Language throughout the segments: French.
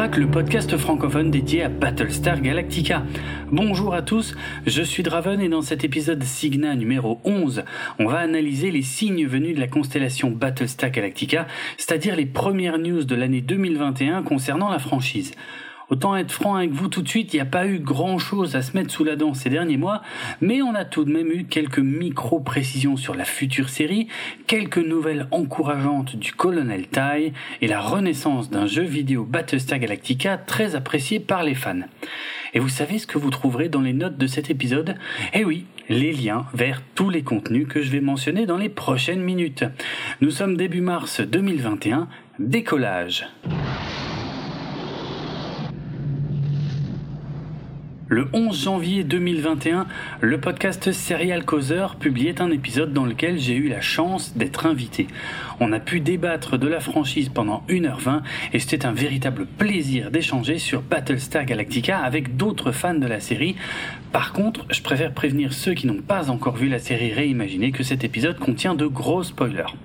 Le podcast francophone dédié à Battlestar Galactica. Bonjour à tous, je suis Draven et dans cet épisode Signa numéro 11, on va analyser les signes venus de la constellation Battlestar Galactica, c'est-à-dire les premières news de l'année 2021 concernant la franchise. Autant être franc avec vous tout de suite, il n'y a pas eu grand chose à se mettre sous la dent ces derniers mois, mais on a tout de même eu quelques micro-précisions sur la future série, quelques nouvelles encourageantes du Colonel Tai et la renaissance d'un jeu vidéo Battlestar Galactica très apprécié par les fans. Et vous savez ce que vous trouverez dans les notes de cet épisode? Eh oui, les liens vers tous les contenus que je vais mentionner dans les prochaines minutes. Nous sommes début mars 2021, décollage. Le 11 janvier 2021, le podcast Serial Causeur publiait un épisode dans lequel j'ai eu la chance d'être invité. On a pu débattre de la franchise pendant 1h20 et c'était un véritable plaisir d'échanger sur Battlestar Galactica avec d'autres fans de la série. Par contre, je préfère prévenir ceux qui n'ont pas encore vu la série réimaginée que cet épisode contient de gros spoilers.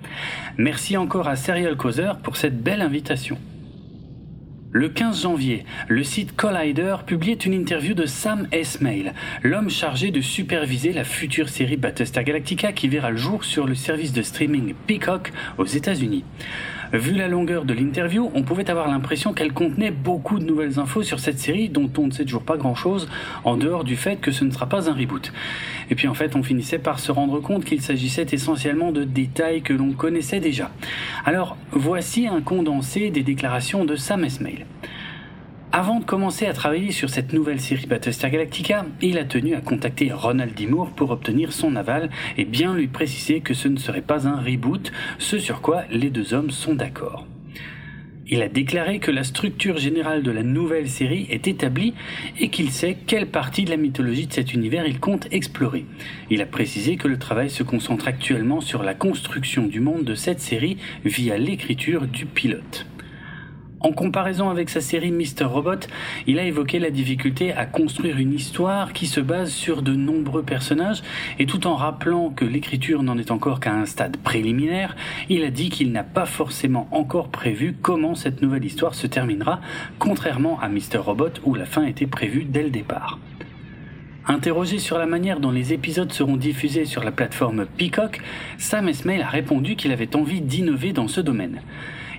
Merci encore à Serial Causeur pour cette belle invitation. Le 15 janvier, le site Collider publiait une interview de Sam Esmail, l'homme chargé de superviser la future série Battlestar Galactica qui verra le jour sur le service de streaming Peacock aux États-Unis. Vu la longueur de l'interview, on pouvait avoir l'impression qu'elle contenait beaucoup de nouvelles infos sur cette série dont on ne sait toujours pas grand-chose, en dehors du fait que ce ne sera pas un reboot. Et puis en fait, on finissait par se rendre compte qu'il s'agissait essentiellement de détails que l'on connaissait déjà. Alors, voici un condensé des déclarations de Sam Esmail. Avant de commencer à travailler sur cette nouvelle série Battlestar Galactica, il a tenu à contacter Ronald D. Moore pour obtenir son aval et bien lui préciser que ce ne serait pas un reboot, ce sur quoi les deux hommes sont d'accord. Il a déclaré que la structure générale de la nouvelle série est établie et qu'il sait quelle partie de la mythologie de cet univers il compte explorer. Il a précisé que le travail se concentre actuellement sur la construction du monde de cette série via l'écriture du pilote. En comparaison avec sa série Mr. Robot, il a évoqué la difficulté à construire une histoire qui se base sur de nombreux personnages et tout en rappelant que l'écriture n'en est encore qu'à un stade préliminaire, il a dit qu'il n'a pas forcément encore prévu comment cette nouvelle histoire se terminera, contrairement à Mr. Robot où la fin était prévue dès le départ. Interrogé sur la manière dont les épisodes seront diffusés sur la plateforme Peacock, Sam Esmail a répondu qu'il avait envie d'innover dans ce domaine.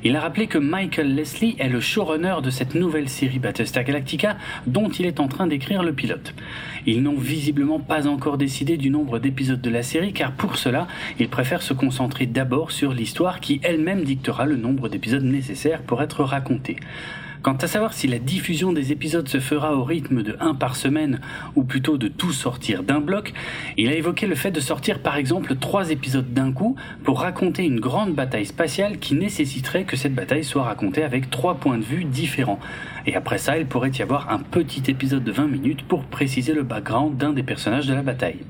Il a rappelé que Michael Leslie est le showrunner de cette nouvelle série Battlestar Galactica dont il est en train d'écrire le pilote. Ils n'ont visiblement pas encore décidé du nombre d'épisodes de la série car pour cela, ils préfèrent se concentrer d'abord sur l'histoire qui elle-même dictera le nombre d'épisodes nécessaires pour être racontés. Quant à savoir si la diffusion des épisodes se fera au rythme de un par semaine ou plutôt de tout sortir d'un bloc, il a évoqué le fait de sortir par exemple trois épisodes d'un coup pour raconter une grande bataille spatiale qui nécessiterait que cette bataille soit racontée avec trois points de vue différents. Et après ça, il pourrait y avoir un petit épisode de 20 minutes pour préciser le background d'un des personnages de la bataille.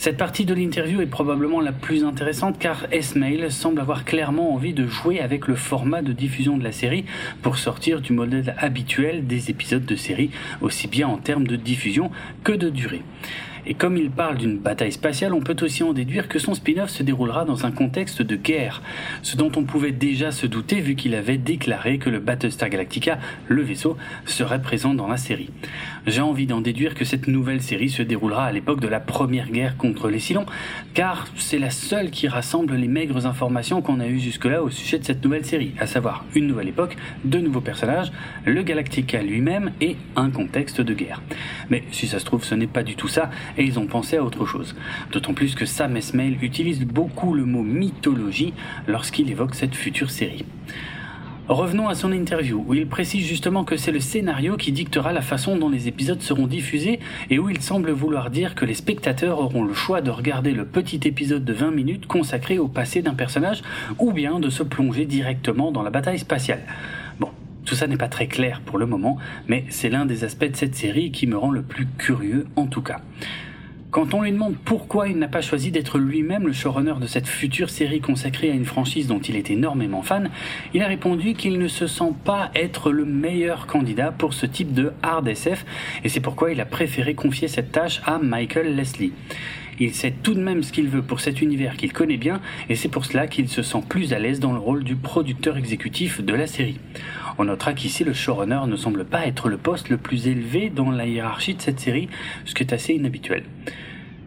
Cette partie de l'interview est probablement la plus intéressante car Esmail semble avoir clairement envie de jouer avec le format de diffusion de la série pour sortir du modèle habituel des épisodes de série, aussi bien en termes de diffusion que de durée. Et comme il parle d'une bataille spatiale, on peut aussi en déduire que son spin-off se déroulera dans un contexte de guerre, ce dont on pouvait déjà se douter vu qu'il avait déclaré que le Battlestar Galactica, le vaisseau, serait présent dans la série. J'ai envie d'en déduire que cette nouvelle série se déroulera à l'époque de la première guerre contre les Cylons, car c'est la seule qui rassemble les maigres informations qu'on a eues jusque-là au sujet de cette nouvelle série, à savoir une nouvelle époque, deux nouveaux personnages, le Galactica lui-même et un contexte de guerre. Mais si ça se trouve, ce n'est pas du tout ça, et ils ont pensé à autre chose. D'autant plus que Sam Esmail utilise beaucoup le mot mythologie lorsqu'il évoque cette future série. Revenons à son interview, où il précise justement que c'est le scénario qui dictera la façon dont les épisodes seront diffusés et où il semble vouloir dire que les spectateurs auront le choix de regarder le petit épisode de 20 minutes consacré au passé d'un personnage ou bien de se plonger directement dans la bataille spatiale. Tout ça n'est pas très clair pour le moment, mais c'est l'un des aspects de cette série qui me rend le plus curieux en tout cas. Quand on lui demande pourquoi il n'a pas choisi d'être lui-même le showrunner de cette future série consacrée à une franchise dont il est énormément fan, il a répondu qu'il ne se sent pas être le meilleur candidat pour ce type de hard SF et c'est pourquoi il a préféré confier cette tâche à Michael Leslie. Il sait tout de même ce qu'il veut pour cet univers qu'il connaît bien, et c'est pour cela qu'il se sent plus à l'aise dans le rôle du producteur exécutif de la série. On notera qu'ici le showrunner ne semble pas être le poste le plus élevé dans la hiérarchie de cette série, ce qui est assez inhabituel.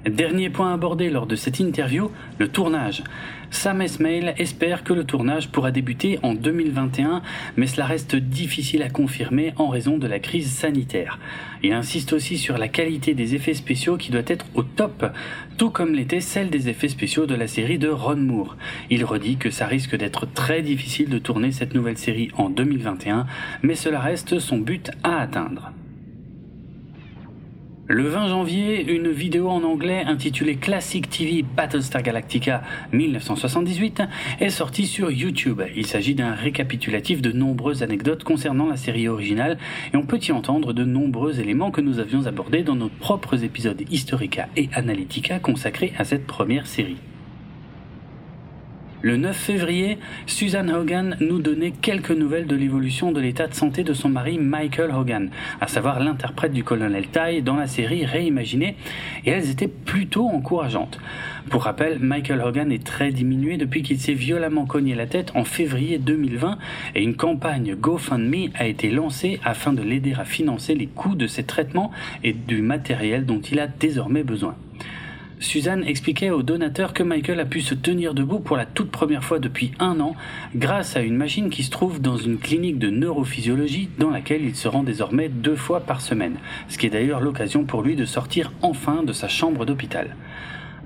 Dernier point abordé lors de cette interview, le tournage. Sam Esmail espère que le tournage pourra débuter en 2021, mais cela reste difficile à confirmer en raison de la crise sanitaire. Il insiste aussi sur la qualité des effets spéciaux qui doit être au top, tout comme l'était celle des effets spéciaux de la série de Ron Moore. Il redit que ça risque d'être très difficile de tourner cette nouvelle série en 2021, mais cela reste son but à atteindre. Le 20 janvier, une vidéo en anglais intitulée Classic TV Battlestar Galactica 1978 est sortie sur YouTube. Il s'agit d'un récapitulatif de nombreuses anecdotes concernant la série originale et on peut y entendre de nombreux éléments que nous avions abordés dans nos propres épisodes Historica et Analytica consacrés à cette première série. Le 9 février, Susan Hogan nous donnait quelques nouvelles de l'évolution de l'état de santé de son mari Michael Hogan, à savoir l'interprète du colonel Ty dans la série réimaginée, et elles étaient plutôt encourageantes. Pour rappel, Michael Hogan est très diminué depuis qu'il s'est violemment cogné la tête en février 2020 et une campagne GoFundMe a été lancée afin de l'aider à financer les coûts de ses traitements et du matériel dont il a désormais besoin. Suzanne expliquait aux donateurs que Michael a pu se tenir debout pour la toute première fois depuis un an grâce à une machine qui se trouve dans une clinique de neurophysiologie dans laquelle il se rend désormais deux fois par semaine, ce qui est d'ailleurs l'occasion pour lui de sortir enfin de sa chambre d'hôpital.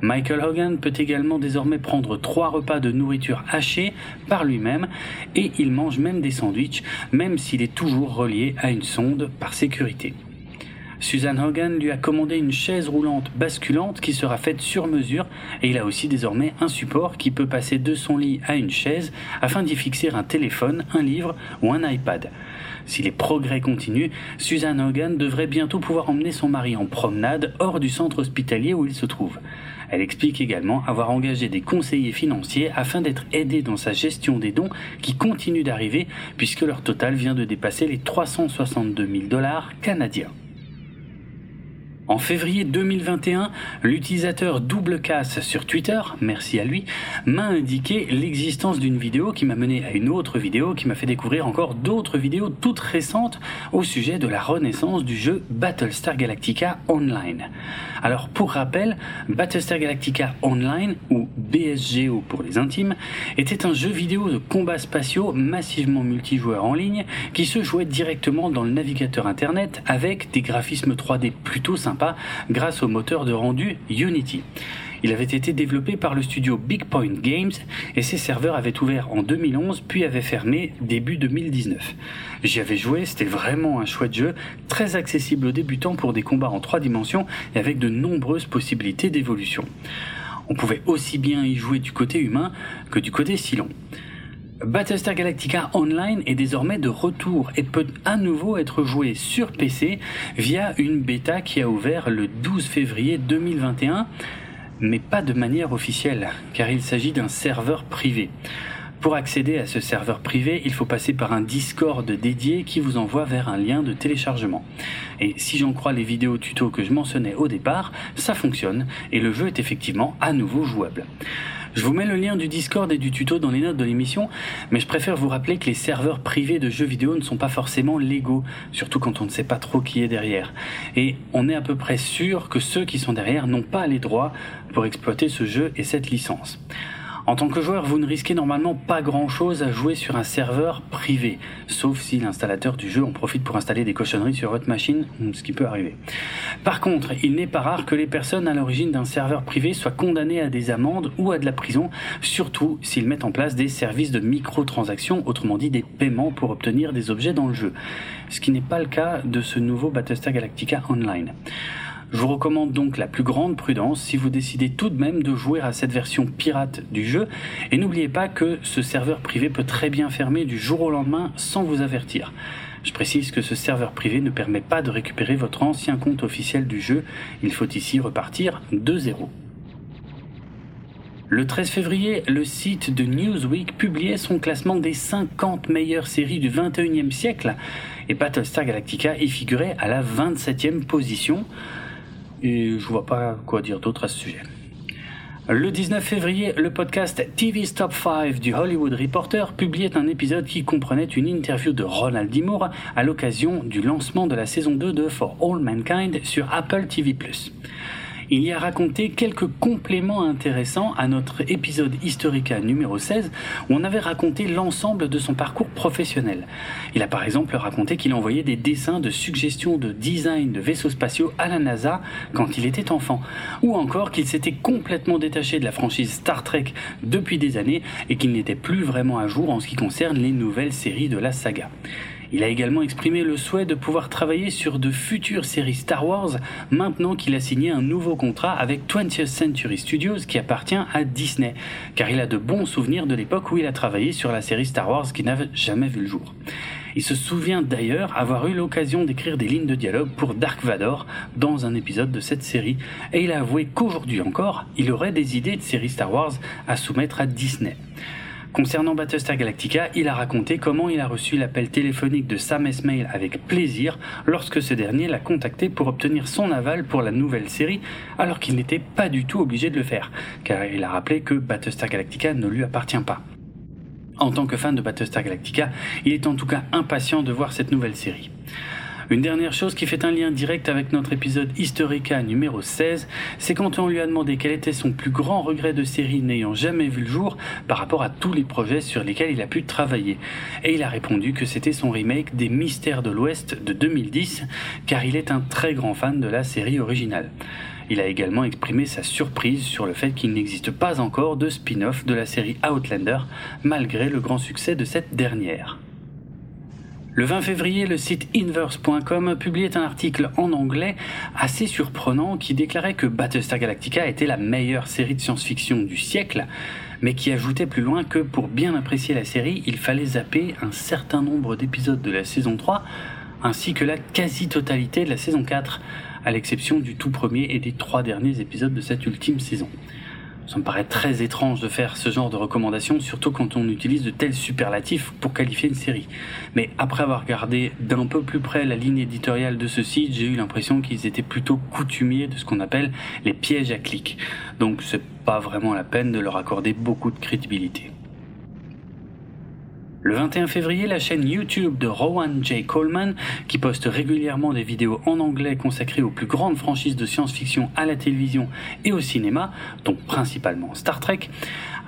Michael Hogan peut également désormais prendre trois repas de nourriture hachée par lui-même et il mange même des sandwichs, même s'il est toujours relié à une sonde par sécurité. Susan Hogan lui a commandé une chaise roulante basculante qui sera faite sur mesure et il a aussi désormais un support qui peut passer de son lit à une chaise afin d'y fixer un téléphone, un livre ou un iPad. Si les progrès continuent, Susan Hogan devrait bientôt pouvoir emmener son mari en promenade hors du centre hospitalier où il se trouve. Elle explique également avoir engagé des conseillers financiers afin d'être aidée dans sa gestion des dons qui continuent d'arriver puisque leur total vient de dépasser les 362 000 dollars canadiens. En février 2021, l'utilisateur Double Casse sur Twitter, merci à lui, m'a indiqué l'existence d'une vidéo qui m'a mené à une autre vidéo qui m'a fait découvrir encore d'autres vidéos toutes récentes au sujet de la renaissance du jeu Battlestar Galactica Online. Alors pour rappel, Battlestar Galactica Online, ou BSGO pour les intimes, était un jeu vidéo de combat spatiaux massivement multijoueur en ligne qui se jouait directement dans le navigateur internet avec des graphismes 3D plutôt grâce au moteur de rendu Unity. Il avait été développé par le studio Big Point Games et ses serveurs avaient ouvert en 2011 puis avaient fermé début 2019. J'y avais joué, c'était vraiment un chouette jeu, très accessible aux débutants pour des combats en trois dimensions et avec de nombreuses possibilités d'évolution. On pouvait aussi bien y jouer du côté humain que du côté silon. Battlestar Galactica Online est désormais de retour et peut à nouveau être joué sur PC via une bêta qui a ouvert le 12 février 2021, mais pas de manière officielle, car il s'agit d'un serveur privé. Pour accéder à ce serveur privé, il faut passer par un Discord dédié qui vous envoie vers un lien de téléchargement. Et si j'en crois les vidéos tuto que je mentionnais au départ, ça fonctionne et le jeu est effectivement à nouveau jouable. Je vous mets le lien du Discord et du tuto dans les notes de l'émission, mais je préfère vous rappeler que les serveurs privés de jeux vidéo ne sont pas forcément légaux, surtout quand on ne sait pas trop qui est derrière. Et on est à peu près sûr que ceux qui sont derrière n'ont pas les droits pour exploiter ce jeu et cette licence. En tant que joueur, vous ne risquez normalement pas grand-chose à jouer sur un serveur privé, sauf si l'installateur du jeu en profite pour installer des cochonneries sur votre machine, ce qui peut arriver. Par contre, il n'est pas rare que les personnes à l'origine d'un serveur privé soient condamnées à des amendes ou à de la prison, surtout s'ils mettent en place des services de microtransactions, autrement dit des paiements pour obtenir des objets dans le jeu. Ce qui n'est pas le cas de ce nouveau Battlestar Galactica Online. Je vous recommande donc la plus grande prudence si vous décidez tout de même de jouer à cette version pirate du jeu et n'oubliez pas que ce serveur privé peut très bien fermer du jour au lendemain sans vous avertir. Je précise que ce serveur privé ne permet pas de récupérer votre ancien compte officiel du jeu, il faut ici repartir de zéro. Le 13 février, le site de Newsweek publiait son classement des 50 meilleures séries du 21e siècle et Battlestar Galactica y figurait à la 27e position et je vois pas quoi dire d'autre à ce sujet. Le 19 février, le podcast TV Top 5 du Hollywood Reporter publiait un épisode qui comprenait une interview de Ronald D. Moore à l'occasion du lancement de la saison 2 de For All Mankind sur Apple TV+ il y a raconté quelques compléments intéressants à notre épisode Historica numéro 16 où on avait raconté l'ensemble de son parcours professionnel. Il a par exemple raconté qu'il envoyait des dessins de suggestions de design de vaisseaux spatiaux à la NASA quand il était enfant, ou encore qu'il s'était complètement détaché de la franchise Star Trek depuis des années et qu'il n'était plus vraiment à jour en ce qui concerne les nouvelles séries de la saga. Il a également exprimé le souhait de pouvoir travailler sur de futures séries Star Wars maintenant qu'il a signé un nouveau contrat avec 20th Century Studios qui appartient à Disney, car il a de bons souvenirs de l'époque où il a travaillé sur la série Star Wars qui n'avait jamais vu le jour. Il se souvient d'ailleurs avoir eu l'occasion d'écrire des lignes de dialogue pour Dark Vador dans un épisode de cette série, et il a avoué qu'aujourd'hui encore, il aurait des idées de séries Star Wars à soumettre à Disney. Concernant Battlestar Galactica, il a raconté comment il a reçu l'appel téléphonique de Sam Esmail avec plaisir lorsque ce dernier l'a contacté pour obtenir son aval pour la nouvelle série, alors qu'il n'était pas du tout obligé de le faire, car il a rappelé que Battlestar Galactica ne lui appartient pas. En tant que fan de Battlestar Galactica, il est en tout cas impatient de voir cette nouvelle série. Une dernière chose qui fait un lien direct avec notre épisode Historica numéro 16, c'est quand on lui a demandé quel était son plus grand regret de série n'ayant jamais vu le jour par rapport à tous les projets sur lesquels il a pu travailler. Et il a répondu que c'était son remake des Mystères de l'Ouest de 2010, car il est un très grand fan de la série originale. Il a également exprimé sa surprise sur le fait qu'il n'existe pas encore de spin-off de la série Outlander, malgré le grand succès de cette dernière. Le 20 février, le site inverse.com publiait un article en anglais assez surprenant qui déclarait que Battlestar Galactica était la meilleure série de science-fiction du siècle, mais qui ajoutait plus loin que pour bien apprécier la série, il fallait zapper un certain nombre d'épisodes de la saison 3 ainsi que la quasi-totalité de la saison 4, à l'exception du tout premier et des trois derniers épisodes de cette ultime saison. Ça me paraît très étrange de faire ce genre de recommandations, surtout quand on utilise de tels superlatifs pour qualifier une série. Mais après avoir regardé d'un peu plus près la ligne éditoriale de ce site, j'ai eu l'impression qu'ils étaient plutôt coutumiers de ce qu'on appelle les pièges à clics. Donc c'est pas vraiment la peine de leur accorder beaucoup de crédibilité. Le 21 février, la chaîne YouTube de Rowan J. Coleman, qui poste régulièrement des vidéos en anglais consacrées aux plus grandes franchises de science-fiction à la télévision et au cinéma, dont principalement Star Trek,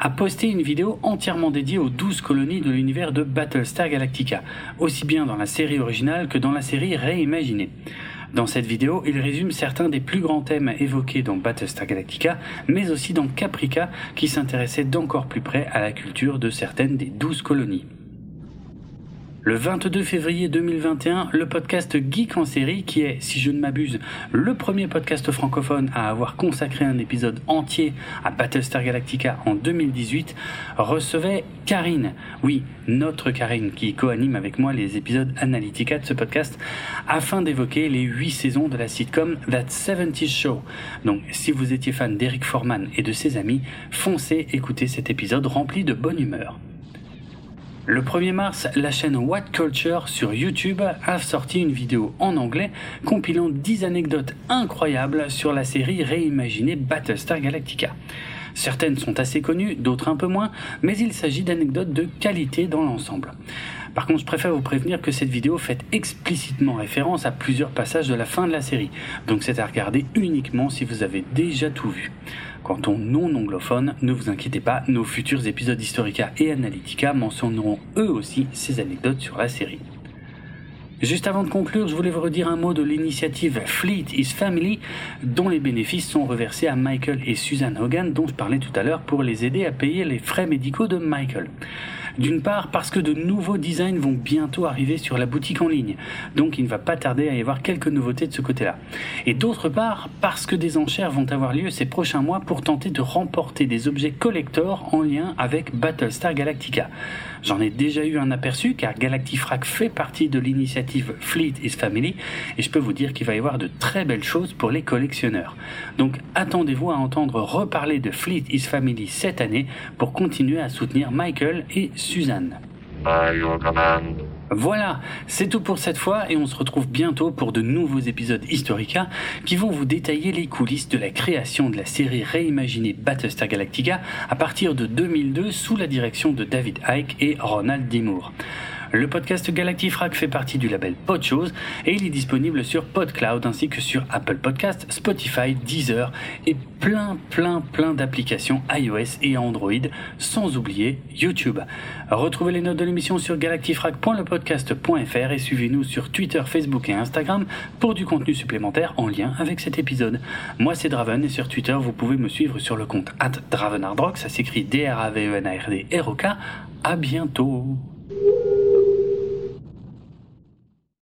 a posté une vidéo entièrement dédiée aux 12 colonies de l'univers de Battlestar Galactica, aussi bien dans la série originale que dans la série réimaginée. Dans cette vidéo, il résume certains des plus grands thèmes évoqués dans Battlestar Galactica, mais aussi dans Caprica, qui s'intéressait d'encore plus près à la culture de certaines des 12 colonies. Le 22 février 2021, le podcast Geek en série, qui est, si je ne m'abuse, le premier podcast francophone à avoir consacré un épisode entier à Battlestar Galactica en 2018, recevait Karine, oui, notre Karine, qui co-anime avec moi les épisodes Analytica de ce podcast, afin d'évoquer les 8 saisons de la sitcom That 70 Show. Donc, si vous étiez fan d'Eric Forman et de ses amis, foncez écouter cet épisode rempli de bonne humeur. Le 1er mars, la chaîne What Culture sur YouTube a sorti une vidéo en anglais compilant 10 anecdotes incroyables sur la série réimaginée Battlestar Galactica. Certaines sont assez connues, d'autres un peu moins, mais il s'agit d'anecdotes de qualité dans l'ensemble. Par contre, je préfère vous prévenir que cette vidéo fait explicitement référence à plusieurs passages de la fin de la série, donc c'est à regarder uniquement si vous avez déjà tout vu. Quant aux non-anglophones, ne vous inquiétez pas, nos futurs épisodes Historica et Analytica mentionneront eux aussi ces anecdotes sur la série. Juste avant de conclure, je voulais vous redire un mot de l'initiative Fleet is Family, dont les bénéfices sont reversés à Michael et Susan Hogan, dont je parlais tout à l'heure, pour les aider à payer les frais médicaux de Michael. D'une part parce que de nouveaux designs vont bientôt arriver sur la boutique en ligne, donc il ne va pas tarder à y avoir quelques nouveautés de ce côté-là. Et d'autre part parce que des enchères vont avoir lieu ces prochains mois pour tenter de remporter des objets collector en lien avec Battlestar Galactica. J'en ai déjà eu un aperçu car Galactifrac fait partie de l'initiative Fleet is Family et je peux vous dire qu'il va y avoir de très belles choses pour les collectionneurs. Donc attendez-vous à entendre reparler de Fleet is Family cette année pour continuer à soutenir Michael et Suzanne. Voilà, c'est tout pour cette fois et on se retrouve bientôt pour de nouveaux épisodes Historica qui vont vous détailler les coulisses de la création de la série réimaginée Battlestar Galactica à partir de 2002 sous la direction de David Icke et Ronald D. Le podcast Galactifrac fait partie du label Podchose et il est disponible sur PodCloud ainsi que sur Apple Podcast, Spotify, Deezer et plein plein plein d'applications iOS et Android sans oublier YouTube. Retrouvez les notes de l'émission sur galactifrac.lepodcast.fr et suivez-nous sur Twitter, Facebook et Instagram pour du contenu supplémentaire en lien avec cet épisode. Moi c'est Draven et sur Twitter vous pouvez me suivre sur le compte at Dravenardrock, ça s'écrit D-R-A-V-E-N-A-R-D-R-O-K. À bientôt